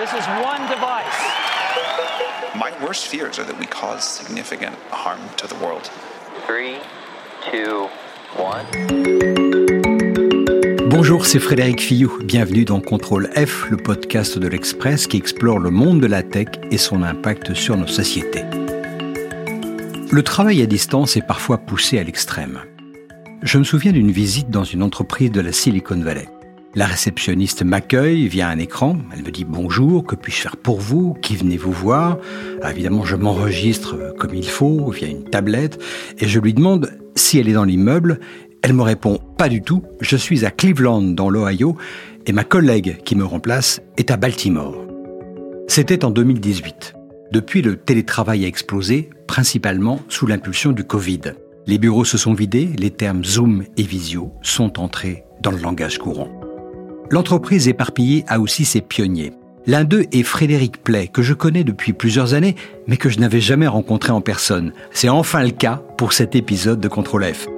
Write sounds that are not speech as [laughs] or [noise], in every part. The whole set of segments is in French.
This is one device. My worst fears are that we cause significant harm to the world. Three, two, one. Bonjour, c'est Frédéric Fillou. Bienvenue dans Contrôle F, le podcast de l'Express qui explore le monde de la tech et son impact sur nos sociétés. Le travail à distance est parfois poussé à l'extrême. Je me souviens d'une visite dans une entreprise de la Silicon Valley. La réceptionniste m'accueille via un écran. Elle me dit bonjour, que puis-je faire pour vous? Qui venez-vous voir? Ah, Évidemment, je m'enregistre comme il faut via une tablette et je lui demande si elle est dans l'immeuble? Elle me répond pas du tout. Je suis à Cleveland dans l'Ohio et ma collègue qui me remplace est à Baltimore. C'était en 2018. Depuis, le télétravail a explosé, principalement sous l'impulsion du Covid. Les bureaux se sont vidés, les termes Zoom et Visio sont entrés dans le langage courant. L'entreprise éparpillée a aussi ses pionniers. L'un d'eux est Frédéric Play, que je connais depuis plusieurs années, mais que je n'avais jamais rencontré en personne. C'est enfin le cas pour cet épisode de Contrôle F.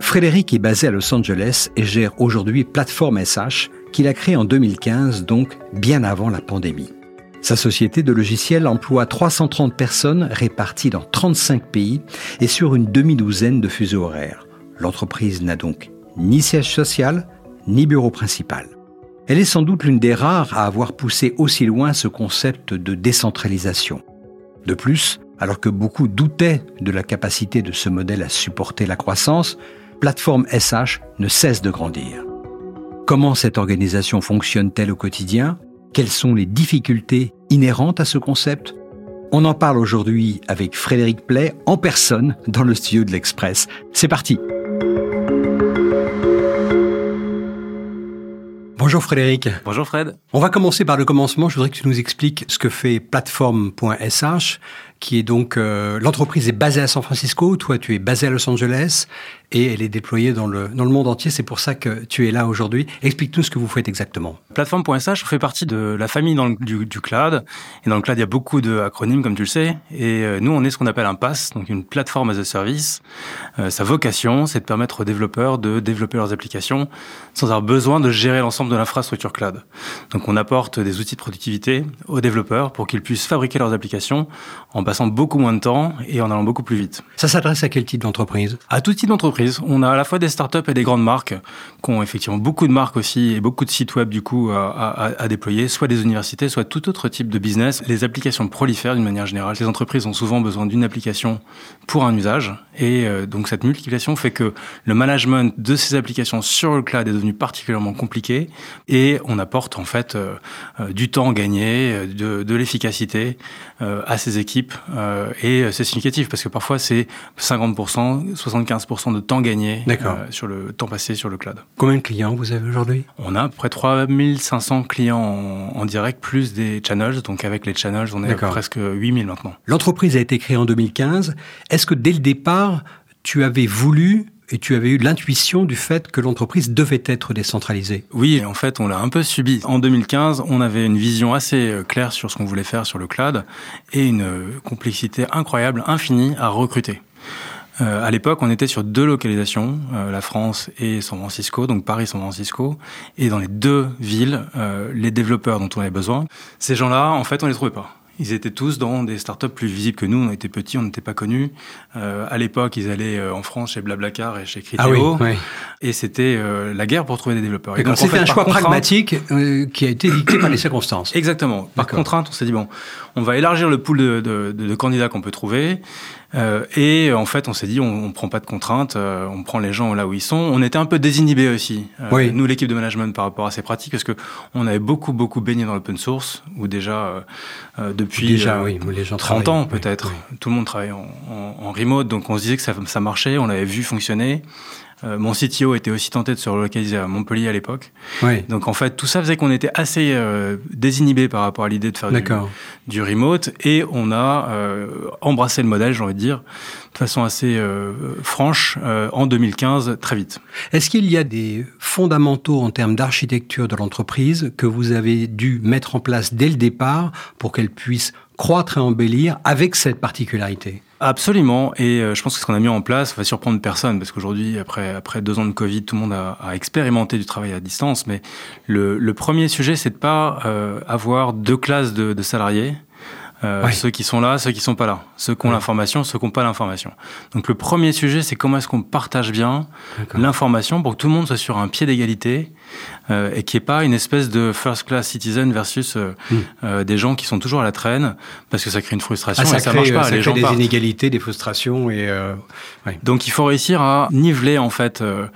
Frédéric est basé à Los Angeles et gère aujourd'hui Plateforme SH, qu'il a créé en 2015, donc bien avant la pandémie. Sa société de logiciels emploie 330 personnes réparties dans 35 pays et sur une demi-douzaine de fuseaux horaires. L'entreprise n'a donc ni siège social, ni bureau principal. Elle est sans doute l'une des rares à avoir poussé aussi loin ce concept de décentralisation. De plus, alors que beaucoup doutaient de la capacité de ce modèle à supporter la croissance, Plateforme SH ne cesse de grandir. Comment cette organisation fonctionne-t-elle au quotidien? Quelles sont les difficultés inhérentes à ce concept? On en parle aujourd'hui avec Frédéric Play en personne dans le studio de l'Express. C'est parti Bonjour Frédéric. Bonjour Fred. On va commencer par le commencement. Je voudrais que tu nous expliques ce que fait Platform.sh, qui est donc euh, l'entreprise est basée à San Francisco, toi tu es basé à Los Angeles et elle est déployée dans le, dans le monde entier. C'est pour ça que tu es là aujourd'hui. Explique-nous ce que vous faites exactement. Platform.sh fait partie de la famille dans le, du, du, cloud. Et dans le cloud, il y a beaucoup d'acronymes, comme tu le sais. Et euh, nous, on est ce qu'on appelle un PaaS, donc une plateforme as a service. Euh, sa vocation, c'est de permettre aux développeurs de développer leurs applications sans avoir besoin de gérer l'ensemble de l'infrastructure cloud. Donc on apporte des outils de productivité aux développeurs pour qu'ils puissent fabriquer leurs applications en passant beaucoup moins de temps et en allant beaucoup plus vite. Ça s'adresse à quel type d'entreprise? À tout type d'entreprise. On a à la fois des startups et des grandes marques qui ont effectivement beaucoup de marques aussi et beaucoup de sites web du coup à, à, à déployer, soit des universités, soit tout autre type de business. Les applications prolifèrent d'une manière générale. Les entreprises ont souvent besoin d'une application pour un usage et euh, donc cette multiplication fait que le management de ces applications sur le cloud est devenu particulièrement compliqué et on apporte en fait euh, euh, du temps gagné, de, de l'efficacité à ces équipes et c'est significatif parce que parfois c'est 50%, 75% de temps gagné euh, sur le temps passé sur le cloud. Combien de clients vous avez aujourd'hui? On a à peu près 3500 clients en, en, direct plus des channels, donc avec les channels on est à presque 8000 maintenant. L'entreprise a été créée en 2015. Est-ce que dès le départ tu avais voulu et tu avais eu l'intuition du fait que l'entreprise devait être décentralisée. Oui, en fait, on l'a un peu subi. En 2015, on avait une vision assez euh, claire sur ce qu'on voulait faire sur le cloud et une euh, complexité incroyable, infinie à recruter. Euh, à l'époque, on était sur deux localisations, la France et San Francisco, donc Paris-San Francisco, et dans les deux villes, les développeurs dont on avait besoin, ces gens-là, en fait, on les trouvait pas. Ils étaient tous dans des startups plus visibles que nous. On était petits, on n'était pas connus. Euh, à l'époque, ils allaient euh, en France chez Blablacar et chez Criteo. Ah oui, oui. Et c'était euh, la guerre pour trouver des développeurs. Et, et donc, c'était un choix pragmatique euh, qui a été dicté par les circonstances. Exactement. Par contrainte, on s'est dit, bon, on va élargir le pool de, de, de, de candidats qu'on peut trouver. Euh, et en fait, on s'est dit, on, on prend pas de contraintes, euh, on prend les gens là où ils sont. On était un peu désinhibés aussi, euh, oui. nous l'équipe de management par rapport à ces pratiques, parce que on avait beaucoup beaucoup baigné dans l'open source, où déjà depuis déjà, oui, les gens 30 ans peut-être, oui, tout le monde travaille en, en, en, remote, donc on se disait que ça, ça marchait, on l'avait vu fonctionner. Euh, mon CTO était aussi tenté de se relocaliser à Montpellier à l'époque. Oui. Donc en fait, tout ça faisait qu'on était assez euh, désinhibé par rapport à l'idée de faire du, du, remote et on a euh, embrassé le modèle, j'ai envie de dire, de façon assez franche en 2015, très vite. Est-ce qu'il y a des fondamentaux en termes d'architecture de l'entreprise que vous avez dû mettre en place dès le départ pour qu'elle puisse croître et embellir avec cette particularité? Absolument, et euh, je pense que ce qu'on a mis en place va surprendre personne, parce qu'aujourd'hui, après, après deux ans de Covid, tout le monde a, a expérimenté du travail à distance, mais le, le premier sujet, c'est de pas euh, avoir deux classes de, de salariés, euh, ceux qui sont là, ceux qui sont pas là, ceux qui ont l'information, ceux qui n'ont pas l'information. Donc le premier sujet, c'est comment est-ce qu'on partage bien l'information pour que tout le monde soit sur un pied d'égalité euh, et n'y ait pas une espèce de first class citizen versus euh, Mm. euh, des gens qui sont toujours à la traîne parce que ça crée une frustration Ah, ça et ça crée, marche pas. ça les crée gens des partent. inégalités, des frustrations et euh, ouais. Donc il faut réussir à niveler en fait euh,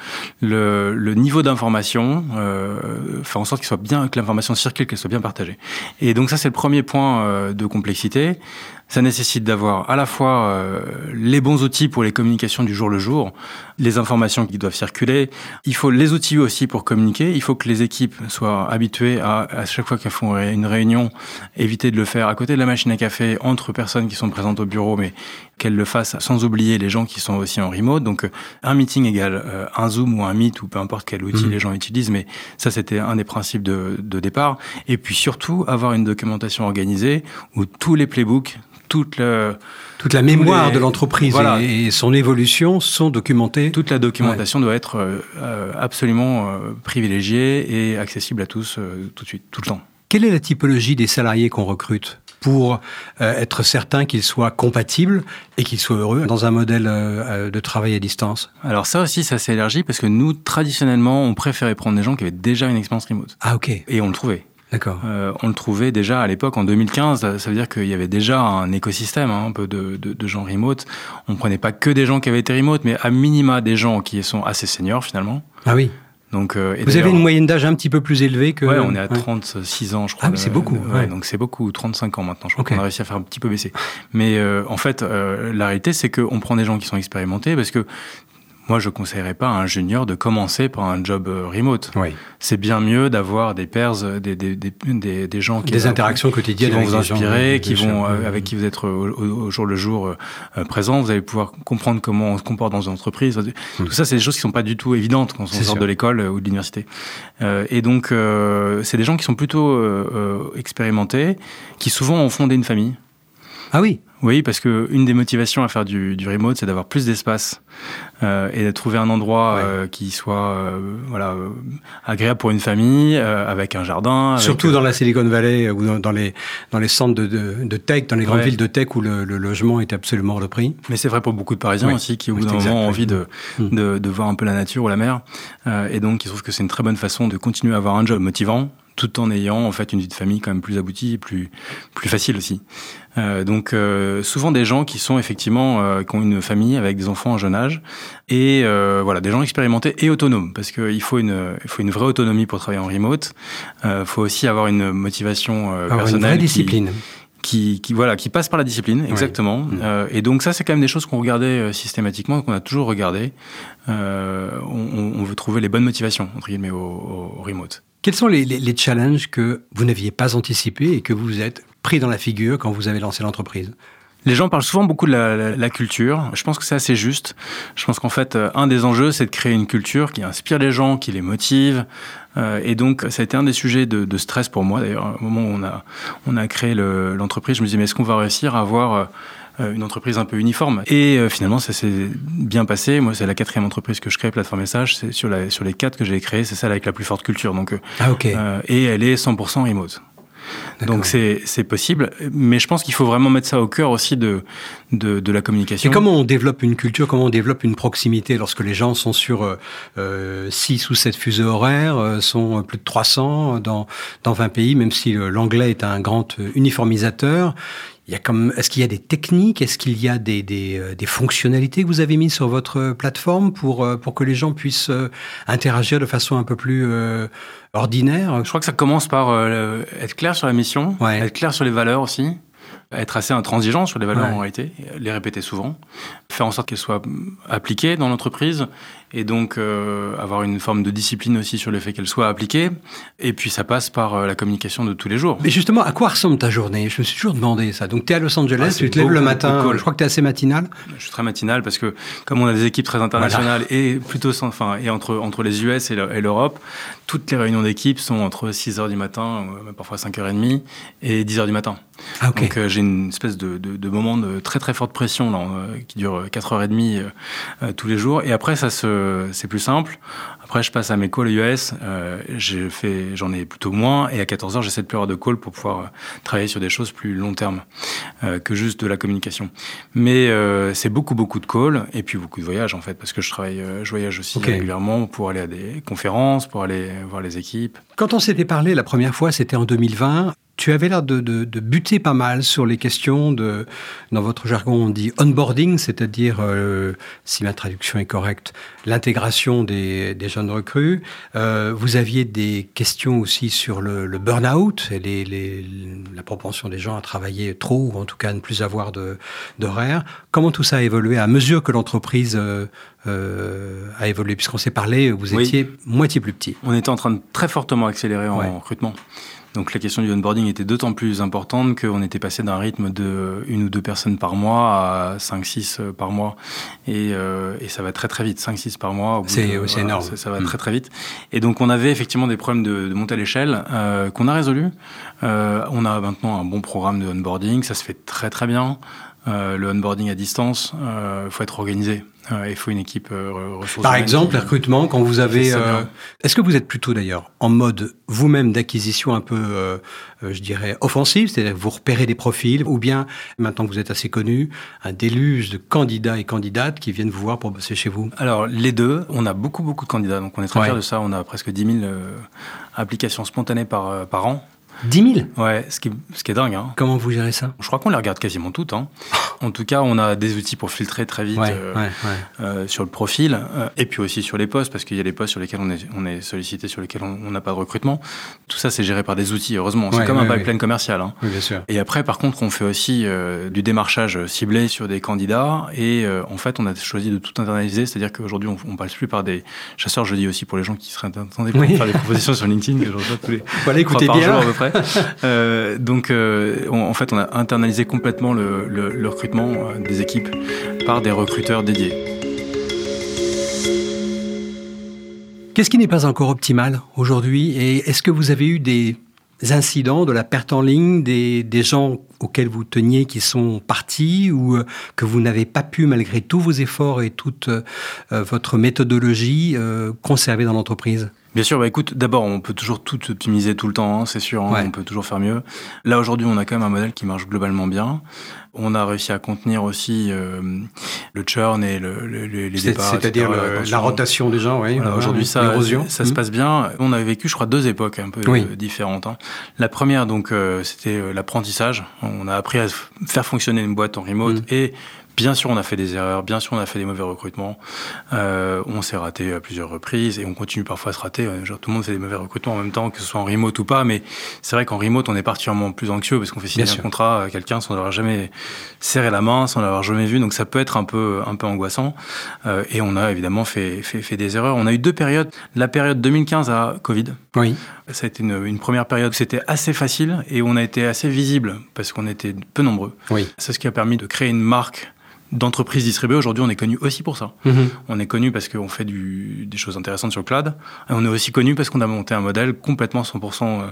le, le niveau d'information, euh, faire en sorte qu'il soit bien, que l'information circule, qu'elle soit bien partagée. Et donc ça c'est le premier point euh, de complexité. Ça nécessite d'avoir à la fois euh, les bons outils pour les communications du jour le jour, les informations qui doivent circuler. Il faut les outils aussi pour communiquer. Il faut que les équipes soient habituées à, à chaque fois qu'elles font une réunion, éviter de le faire à côté de la machine à café entre personnes qui sont présentes au bureau, mais qu'elles le fassent sans oublier les gens qui sont aussi en remote. Donc un meeting égale euh, un Zoom ou un Meet ou peu importe quel outil Mhm. les gens utilisent, mais ça c'était un des principes de, de départ. Et puis surtout avoir une documentation organisée où tous les playbooks, toute le, toute la mémoire les- de l'entreprise Voilà. et, et son évolution sont documentées. toute la documentation doit être euh, euh, absolument euh, privilégiée et accessible à tous euh, tout de suite, tout le temps. Quelle est la typologie des salariés qu'on recrute pour être certain qu'ils soient compatibles et qu'ils soient heureux dans un modèle de travail à distance? Alors ça aussi, ça s'est élargi parce que nous, traditionnellement, on préférait prendre des gens qui avaient déjà une expérience remote. Ah ok, Et on le trouvait. D'accord. Euh, on le trouvait déjà à l'époque, en 2015. Ça veut dire qu'il y avait déjà un écosystème hein, un peu de, de, de gens remote. On prenait pas que des gens qui avaient été remote, mais à minima des gens qui sont assez seniors finalement. Ah oui. Donc, euh, Vous avez une moyenne d'âge un petit peu plus élevée que. Ouais, on est à Ouais. 36 ans, je crois. Ah oui, c'est beaucoup, Ouais, ouais. donc c'est beaucoup, 35 ans maintenant. Je crois qu'on a réussi à faire un petit peu baisser. Mais euh, en fait, euh, la réalité, c'est qu'on prend des gens qui sont expérimentés parce que moi, je conseillerais pas à un junior de commencer par un job euh, remote. Oui. C'est bien mieux d'avoir des pairs, euh, des, des, des, des, gens qui Des interactions quotidiennes qui vont vous gens, inspirer, qui vont euh, avec qui vous êtes au, jour le jour euh, présent. Vous allez pouvoir comprendre comment on se comporte dans une entreprise. Tout ça, c'est des choses qui sont pas du tout évidentes quand on sort sûr. de l'école ou de l'université. Euh, et donc, c'est des gens qui sont plutôt expérimentés, qui souvent ont fondé une famille. Ah oui. Oui, parce que une des motivations à faire du, du remote, c'est d'avoir plus d'espace euh, et de trouver un endroit Ouais. euh, qui soit euh, voilà agréable pour une famille, avec un jardin. avec, Surtout dans la Silicon Valley ou dans, dans les dans les centres de, de, de tech, dans les grandes villes de tech où le, le logement est absolument hors de prix. Mais c'est vrai pour beaucoup de Parisiens aussi qui, au bout d'un moment, ont envie de, Mm. de, de voir un peu la nature ou la mer. Et donc, ils trouvent que c'est une très bonne façon de continuer à avoir un job motivant tout en ayant en fait une vie de famille quand même plus aboutie et plus, plus facile aussi. Euh, donc, euh, souvent des gens qui sont effectivement, euh, qui ont une famille avec des enfants en jeune âge et euh, voilà, des gens expérimentés et autonomes parce qu'il faut une, il faut une vraie autonomie pour travailler en remote. Il faut aussi avoir une motivation euh, Avoir une personnelle vraie qui- discipline. Qui, qui voilà qui passe par la discipline exactement. Mm. Euh, et donc ça c'est quand même des choses qu'on regardait euh, systématiquement qu'on a toujours regardé. Euh, on, on- veut trouver les bonnes motivations entre guillemets au, au- au remote. Quels sont les, les, les challenges que vous n'aviez pas anticipés et que vous vous êtes pris dans la figure quand vous avez lancé l'entreprise? Les gens parlent souvent beaucoup de la, la- la culture. Je pense que c'est assez juste. Je pense qu'en fait, euh, un des enjeux, c'est de créer une culture qui inspire les gens, qui les motive. Euh, et donc, ça a été un des sujets de, de stress pour moi. D'ailleurs, au moment où on a, on a créé le- l'entreprise, je me disais, mais est-ce qu'on va réussir à avoir euh, une entreprise un peu uniforme? Et euh, finalement, ça s'est bien passé. Moi, c'est la quatrième entreprise que je crée, Plateforme Message. C'est sur, la, sur les quatre que j'ai créées, c'est celle avec la plus forte culture. Donc, euh, Ah euh, et elle est 100% remote. Donc c'est c'est possible, mais je pense qu'il faut vraiment mettre ça au cœur aussi de de, de la communication. Et comment on développe une culture, comment on développe une proximité lorsque les gens sont sur euh, euh, 6 ou 7 fuseaux horaires, euh, sont plus de 300 dans, dans 20 pays, même si euh, l'anglais est un grand euh, uniformisateur. Il y a comme, est-ce qu'il y a des techniques, est-ce qu'il y a des, des, euh, des fonctionnalités que vous avez mises sur votre plateforme pour, euh, pour que les gens puissent euh, interagir de façon un peu plus euh, ordinaire? Je crois que ça commence par euh, être clair sur la mission, Ouais. être clair sur les valeurs aussi, être assez intransigeant sur les valeurs Ouais. en réalité, les répéter souvent, faire en sorte qu'elles soient appliquées dans l'entreprise et donc euh, avoir une forme de discipline aussi sur le fait qu'elle soit appliquée. Et puis ça passe par euh, la communication de tous les jours. Mais justement, à quoi ressemble ta journée? Je me suis toujours demandé ça. Donc tu es à Los Angeles, Ah, tu te lèves le matin, je crois que tu es assez matinal. Je suis très matinal parce que comme on a des équipes très internationales et plutôt sans, enfin, et entre, entre les US et le- et l'Europe, toutes les réunions d'équipe sont entre 6 heures du matin, euh, parfois 5h30 et 10 heures du matin. Ah ok. Donc euh, j'ai une espèce de, de, de moment de très très forte pression là, qui dure 4h30 euh, euh, tous les jours. Et après, ça se, c'est plus simple. Après, je passe à mes calls US. Euh, j'ai j'en ai plutôt moins. Et à 14h, j'essaie de plus avoir de calls pour pouvoir euh, travailler sur des choses plus long terme euh, que juste de la communication. Mais euh, c'est beaucoup beaucoup de calls et puis beaucoup de voyages en fait parce que je travaille, euh, je voyage aussi régulièrement pour aller à des conférences, pour aller voir les équipes. Quand on s'était parlé la première fois, c'était en 2020. Tu avais l'air de, de- de buter pas mal sur les questions de, dans votre jargon, on dit onboarding, c'est-à-dire, euh, si ma traduction est correcte, l'intégration des, des jeunes recrues. Euh, vous aviez des questions aussi sur le, le burn-out et les, les- la propension des gens à travailler trop ou en tout cas à ne plus avoir d'horaire. Comment tout ça a évolué à mesure que l'entreprise euh, euh, a évolué? Puisqu'on s'est parlé, vous Oui. étiez moitié plus petit. On était en train de très fortement accélérer en Ouais. recrutement. Donc la question du onboarding était d'autant plus importante qu'on était passé d'un rythme de une ou deux personnes par mois à 5-6 par mois. Et, euh, et ça va très très vite, 5-6 par mois. C'est- c'est énorme. Ça, ça va Mm. très très vite. Et donc on avait effectivement des problèmes de, de montée à l'échelle euh, qu'on a résolus. Euh, on a maintenant un bon programme de onboarding, ça se fait très très bien. Euh, le onboarding à distance, il faut être organisé. Il faut une équipe euh, ressources Par exemple, les recrutements, quand vous avez... euh. Est-ce que vous êtes plutôt d'ailleurs en mode vous-même d'acquisition un peu, euh, je dirais, offensive, c'est-à-dire que vous repérez des profils, ou bien, maintenant que vous êtes assez connu, un déluge de candidats et candidates qui viennent vous voir pour bosser chez vous? Alors, les deux, on a beaucoup, beaucoup de candidats, donc on est très Ouais. fiers de ça. On a presque 10 000 euh, applications spontanées par, par an. 10 000 Ouais, ce qui, est- ce qui est dingue. Hein. Comment vous gérez ça? Je crois qu'on les regarde quasiment toutes. Hein. [laughs] En tout cas, on a des outils pour filtrer très vite ouais, euh, ouais, ouais. euh, sur le profil, euh, et puis aussi sur les postes, parce qu'il y a des postes sur lesquels on est, on est sollicité, sur lesquels on n'a pas de recrutement. Tout ça, c'est géré par des outils, heureusement. C'est comme un pipeline commercial. Hein. Oui, bien sûr. Et après, par contre, on fait aussi euh, du démarchage ciblé sur des candidats. Et euh, en fait, on a choisi de tout internaliser. C'est-à-dire qu'aujourd'hui, on, on passe plus par des chasseurs. Je dis aussi pour les gens qui seraient intéressés pour Oui. faire des propositions sur LinkedIn, que je tous les Voilà, écoutez bien. jour près. [laughs] Euh, donc, euh, on- en fait, on a internalisé complètement le, le- le recrutement euh, des équipes par des recruteurs dédiés. Qu'est-ce qui n'est pas encore optimal aujourd'hui Et est-ce que vous avez eu des incidents de la perte en ligne, des, des gens auxquels vous teniez qui sont partis ou euh, que vous n'avez pas pu, malgré tous vos efforts et toute euh, votre méthodologie, euh, conserver dans l'entreprise? Bien sûr, bah écoute, d'abord, on peut toujours tout optimiser tout le temps, hein, c'est sûr, hein, Ouais. on peut toujours faire mieux. Là, aujourd'hui, on a quand même un modèle qui marche globalement bien. On a réussi à contenir aussi euh, le churn et le, le- le- les départs. C'est-à-dire la rotation des gens, oui. Voilà, Aujourd'hui, ça, ça se Mm. passe bien. On avait vécu, je crois, deux époques un peu Oui. euh, différentes. hein. La première, donc, euh, c'était euh, l'apprentissage. On a appris à faire fonctionner une boîte en remote Mm. et Bien sûr, on a fait des erreurs, bien sûr, on a fait des mauvais recrutements. Euh, on s'est raté à plusieurs reprises et on continue parfois à se rater. Euh, Genre, tout le monde fait des mauvais recrutements en même temps, que ce soit en remote ou pas. Mais c'est vrai qu'en remote, on est particulièrement plus anxieux parce qu'on fait signer Bien un sûr. contrat à quelqu'un sans avoir jamais serré la main, sans l'avoir jamais vu. Donc ça peut être un peu, un peu angoissant. Euh, et on a évidemment fait, fait, fait des erreurs. On a eu deux périodes. La période 2015 à Covid. Oui. Ça a été une, une première période où c'était assez facile et on a été assez visible parce qu'on était peu nombreux. Oui. C'est ce qui a permis de créer une marque d'entreprise distribuée. Aujourd'hui, on est connu aussi pour ça. Mhm. On est connu parce qu'on fait du, des choses intéressantes sur le cloud. Et on est aussi connu parce qu'on a monté un modèle complètement 100% euh,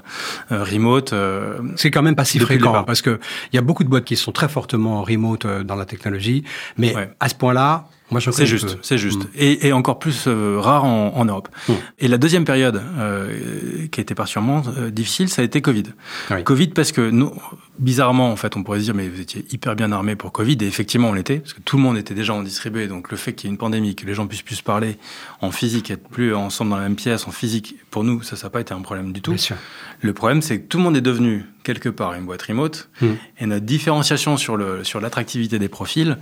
euh, remote. euh, C'est quand même pas si fréquent parce que il y a beaucoup de boîtes qui sont très fortement remote dans la technologie, mais Ouais. à ce point-là, moi je C'est juste, c'est juste. Et, et encore plus euh, rare en, en Europe. Mm. Et la deuxième période euh, qui a été particulièrement euh, difficile, ça a été Covid. Oui. Covid parce que nous, bizarrement, en fait, on pourrait se dire, mais vous étiez hyper bien armé pour Covid. Et effectivement, on l'était, parce que tout le monde était déjà en distribué. Donc le fait qu'il y ait une pandémie, que les gens puissent plus se parler en physique, être plus ensemble dans la même pièce, en physique, pour nous, ça, ça n'a pas été un problème du tout. Bien sûr. Le problème, c'est que tout le monde est devenu quelque part une boîte remote Mm. et notre différenciation sur le sur l'attractivité des profils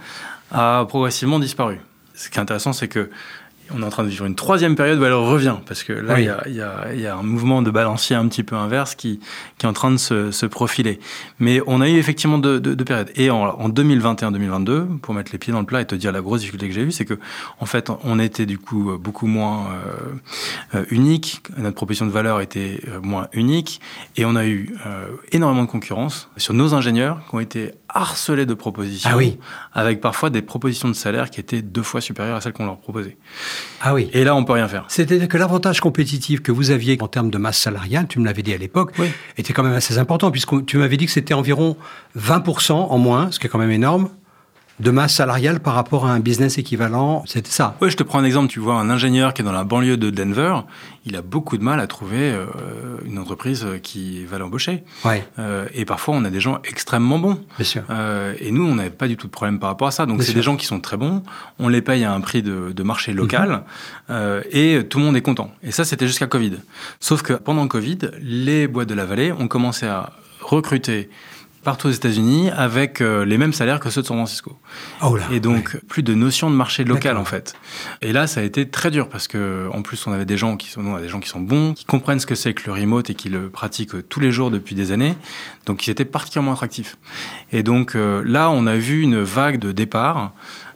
a progressivement disparu. Ce qui est intéressant, c'est que On est en train de vivre une troisième période où elle revient, parce que là, il Oui. y, a, il y a- il y a un mouvement de balancier un petit peu inverse qui, qui est en train de se, se profiler. Mais on a eu effectivement deux, deux- deux périodes. Et en, en 2021-2022, pour mettre les pieds dans le plat et te dire la grosse difficulté que j'ai eue, c'est que en fait, on était du coup beaucoup moins euh, euh, unique. Notre proposition de valeur était euh, moins unique, et on a eu euh, énormément de concurrence sur nos ingénieurs qui ont été harcelés de propositions, Ah oui. avec parfois des propositions de salaire qui étaient deux fois supérieures à celles qu'on leur proposait. Ah oui. Et là, on peut rien faire. C'est-à-dire que l'avantage compétitif que vous aviez en termes de masse salariale, tu me l'avais dit à l'époque, Oui. était quand même assez important, puisque tu m'avais dit que c'était environ 20% en moins, ce qui est quand même énorme, de masse salariale par rapport à un business équivalent. C'était ça. Ouais, je te prends un exemple. Tu vois, un ingénieur qui est dans la banlieue de Denver, il a beaucoup de mal à trouver euh, une entreprise qui va l'embaucher. Ouais, Euh, et parfois, on a des gens extrêmement bons. bien sûr. Euh, et nous, on n'avait pas du tout de problème par rapport à ça. Donc, c'est des gens qui sont très bons. On les paye à un prix de, de marché local. Mhm. euh, et tout le monde est content. Et ça, c'était jusqu'à Covid. Sauf que pendant Covid, les boîtes de la vallée ont commencé à recruter partout aux États-Unis avec euh, les mêmes salaires que ceux de San Francisco. Oh là. Et donc, plus de notion de marché local, en fait. Et là, ça a été très dur parce que, en plus, on avait des gens qui sont, nous, on a des gens qui sont bons, qui comprennent ce que c'est que le remote et qui le pratiquent tous les jours depuis des années. Donc, ils étaient particulièrement attractifs. Et donc, euh, là, on a vu une vague de départ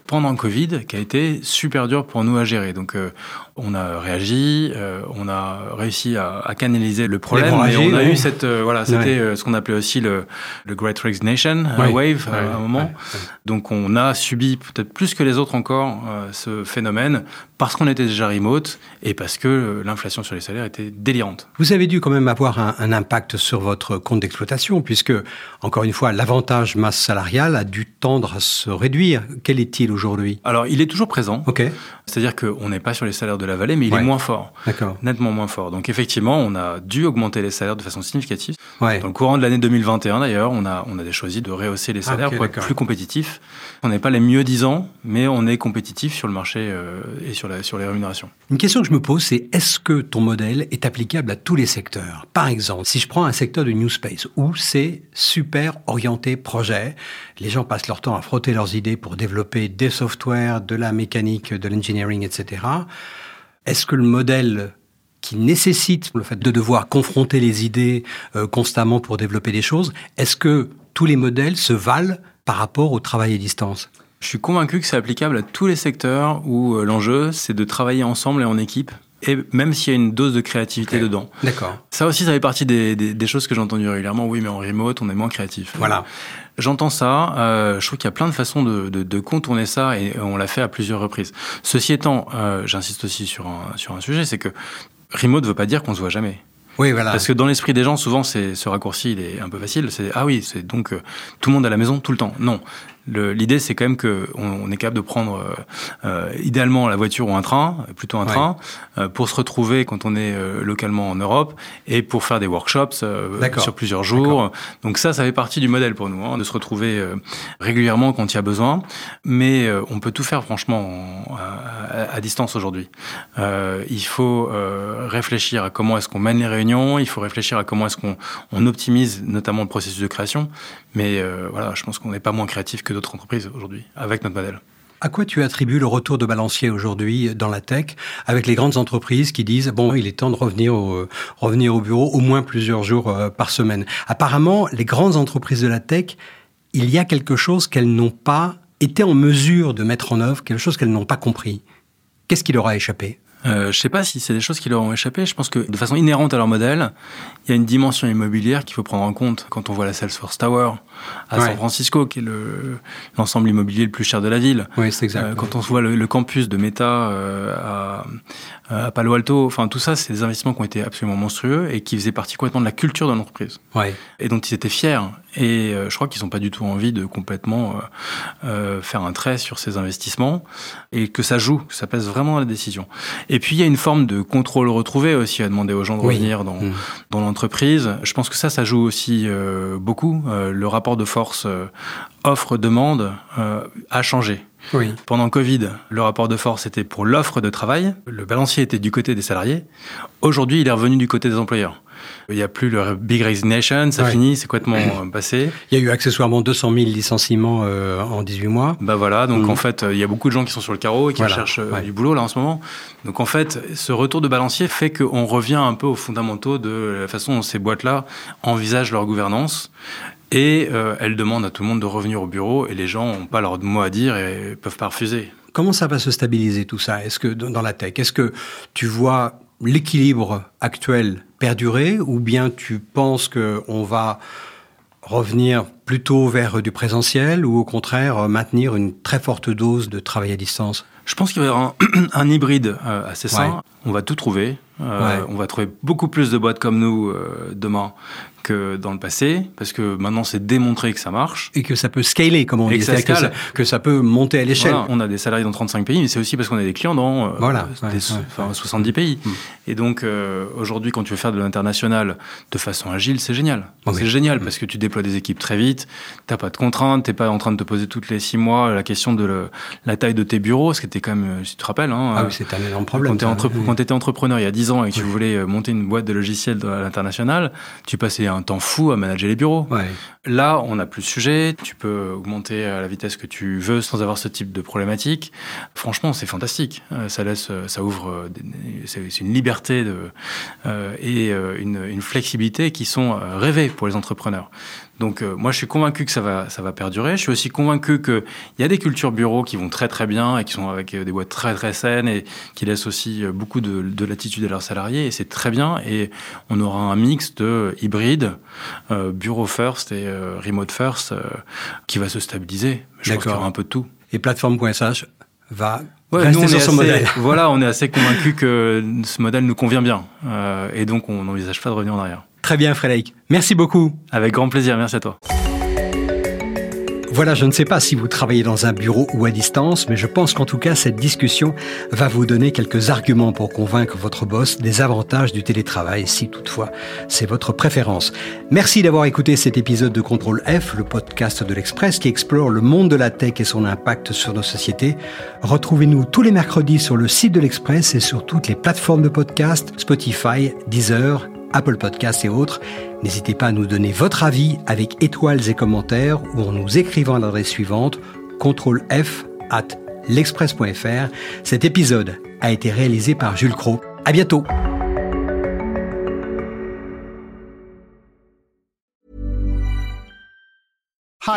pendant le Covid qui a été super dur pour nous à gérer. Donc, euh, on a réagi, euh, on a réussi à, à canaliser le problème, mais on a eu cette, euh, voilà, c'était Ouais. euh, ce qu'on appelait aussi le, le Great Resignation Ouais. Wave Ouais, à un moment. Donc on a subi peut-être plus que les autres encore ce phénomène parce qu'on était déjà remote et parce que l'inflation sur les salaires était délirante. Vous avez dû quand même avoir un, un impact sur votre compte d'exploitation, puisque, encore une fois, l'avantage masse salariale a dû tendre à se réduire. Quel est-il aujourd'hui? Alors il est toujours présent, Ok, c'est-à-dire qu'on n'est pas sur les salaires de la vallée, mais il Ouais. est moins fort, d'accord. nettement moins fort. Donc effectivement, on a dû augmenter les salaires de façon significative. Ouais. Dans le courant de l'année 2021 d'ailleurs, on a, on a choisi de rehausser les Ah, salaires pour être plus compétitifs. On n'est pas les mieux disants, mais on est compétitif sur le marché euh, et sur, la, sur les rémunérations. Une question que je me pose, c'est est-ce que ton modèle est applicable à tous les secteurs? Par exemple, si je prends un secteur du New Space où c'est super orienté projet, les gens passent leur temps à frotter leurs idées pour développer des softwares, de la mécanique, de l'engineering, etc. Est-ce que le modèle qui nécessite le fait de devoir confronter les idées euh, constamment pour développer des choses, est-ce que tous les modèles se valent par rapport au travail à distance? Je suis convaincu que c'est applicable à tous les secteurs où euh, l'enjeu, c'est de travailler ensemble et en équipe, et même s'il y a une dose de créativité dedans. D'accord. Ça aussi, ça fait partie des, des- des choses que j'ai entendues régulièrement. Oui, mais en remote, on est moins créatif. Voilà. J'entends ça. euh, je trouve qu'il y a plein de façons de, de- de contourner ça et on l'a fait à plusieurs reprises. Ceci étant, euh, j'insiste aussi sur un, sur un sujet, c'est que remote ne veut pas dire qu'on se voit jamais. Oui, voilà. Parce que dans l'esprit des gens, souvent, c'est ce raccourci, il est un peu facile. C'est ah oui, c'est donc euh, tout le monde à la maison tout le temps. Non, l'idée c'est quand même que on, est capable de prendre euh, euh, idéalement la voiture ou un train, plutôt un Ouais. train, euh, pour se retrouver quand on est euh, localement en Europe et pour faire des workshops euh, sur plusieurs jours. Donc ça, ça fait partie du modèle pour nous, hein, de se retrouver euh, régulièrement quand il y a besoin. Mais euh, on peut tout faire franchement en- à, distance aujourd'hui. Euh, il faut euh, réfléchir à comment est-ce qu'on mène les réunions, il faut réfléchir à comment est-ce qu'on on optimise notamment le processus de création. Mais euh, voilà, je pense qu'on n'est pas moins créatif que d'autres entreprises aujourd'hui avec notre modèle. À quoi tu attribues le retour de balancier aujourd'hui dans la tech avec les grandes entreprises qui disent bon il est temps de revenir au, revenir au bureau au moins plusieurs jours euh, par semaine. Apparemment les grandes entreprises de la tech il y a quelque chose qu'elles n'ont pas été en mesure de mettre en œuvre, quelque chose qu'elles n'ont pas compris. Qu'est-ce qui leur a échappé? Euh, je sais pas si c'est des choses qui leur ont échappé. Je pense que de façon inhérente à leur modèle, il y a une dimension immobilière qu'il faut prendre en compte quand on voit la Salesforce Tower à Ouais. San Francisco, qui est le- l'ensemble immobilier le plus cher de la ville. Oui c'est exact. Euh, quand on voit le, le campus de Meta euh, à, à Palo Alto, enfin tout ça, c'est des investissements qui ont été absolument monstrueux et qui faisaient partie complètement de la culture de l'entreprise Ouais. et dont ils étaient fiers. Et euh, je crois qu'ils n'ont pas du tout envie de complètement euh, faire un trait sur ces investissements et que ça joue, que ça pèse vraiment dans la décision. Et puis il y a une forme de contrôle retrouvé aussi à demander aux gens de Oui. revenir dans, Mm. dans l'entreprise. Je pense que ça, ça joue aussi euh, beaucoup. Euh, le rapport de force euh, offre-demande euh, a changé. Oui. Pendant Covid, le rapport de force était pour l'offre de travail. Le balancier était du côté des salariés. Aujourd'hui, il est revenu du côté des employeurs. Il n'y a plus le Big Resignation, ça Ouais. finit, c'est complètement euh, [clears throat] passé? Il y a eu accessoirement 200 000 licenciements euh, en 18 mois. Bah voilà, donc Mhm. en fait, euh, il y a beaucoup de gens qui sont sur le carreau et qui Voilà, cherchent ouais. du boulot là en ce moment. Donc en fait, ce retour de balancier fait qu'on revient un peu aux fondamentaux de la façon dont ces boîtes-là envisagent leur gouvernance. Et euh, elles demandent à tout le monde de revenir au bureau et les gens n'ont pas leur mot à dire et peuvent pas refuser. Comment ça va se stabiliser tout ça? Est-ce que dans la tech, est-ce que tu vois l'équilibre actuel perdurer ou bien tu penses que on va revenir plutôt vers du présentiel ou au contraire euh, maintenir une très forte dose de travail à distance? Je pense qu'il va y avoir un, [clears throat] un hybride euh, assez sain. Ouais. On va tout trouver. Euh, Ouais. On va trouver beaucoup plus de boîtes comme nous euh, demain que dans le passé, parce que maintenant c'est démontré que ça marche. et que ça peut scaler, comme on dit, que ça que, ça, que ça peut monter à l'échelle. Voilà, on a des salariés dans 35 pays, mais c'est aussi parce qu'on a des clients dans euh, Voilà, des ouais, ouais, enfin, 70 pays. Mm. Et donc euh, aujourd'hui, quand tu veux faire de l'international de façon agile, c'est génial. Oui. C'est génial Mm. parce que tu déploies des équipes très vite, t'as pas de contraintes, t'es pas en train de te poser toutes les six mois la question de le- la taille de tes bureaux, ce qui était quand même, euh, si tu te rappelles, hein, Ah oui, c'est un énorme problème. quand tu ça. étais, entrepreneur il y a 10 ans et que tu voulais monter une boîte de logiciels à l'international, tu passais un temps fou à manager les bureaux. Ouais. Là, on n'a plus de sujet. Tu peux augmenter à la vitesse que tu veux sans avoir ce type de problématique. Franchement, c'est fantastique. Euh, Ça laisse, euh, ça ouvre, euh, c'est une liberté de, euh, et euh, une, une flexibilité qui sont euh, rêvées pour les entrepreneurs. Donc, euh, moi, je suis convaincu que ça va, ça va perdurer. Je suis aussi convaincu qu'il y a des cultures bureaux qui vont très très bien et qui sont avec euh, des boîtes très très saines et qui laissent aussi euh, beaucoup de, de latitude à leurs salariés. Et c'est très bien. Et on aura un mix de hybride, euh, bureau first et euh, remote first euh, qui va se stabiliser. Je pense qu'il y aura un peu de tout. Et plateforme.sh va Ouais, nous, on sur est son assez- modèle. [laughs] Voilà, on est assez [laughs] convaincu que ce modèle nous convient bien. Euh, et donc, on n'envisage pas de revenir en arrière. Très bien, Frédéric. Merci beaucoup. Avec grand plaisir. Merci à toi. Voilà, je ne sais pas si vous travaillez dans un bureau ou à distance, mais je pense qu'en tout cas, cette discussion va vous donner quelques arguments pour convaincre votre boss des avantages du télétravail, si toutefois c'est votre préférence. Merci d'avoir écouté cet épisode de Contrôle F, le podcast de l'Express qui explore le monde de la tech et son impact sur nos sociétés. Retrouvez-nous tous les mercredis sur le site de l'Express et sur toutes les plateformes de podcast, Spotify, Deezer, Apple Podcasts et autres. N'hésitez pas à nous donner votre avis avec étoiles et commentaires ou en nous écrivant à l'adresse suivante contrôle F at l'express.fr. Cet épisode a été réalisé par Jules Cro. À bientôt.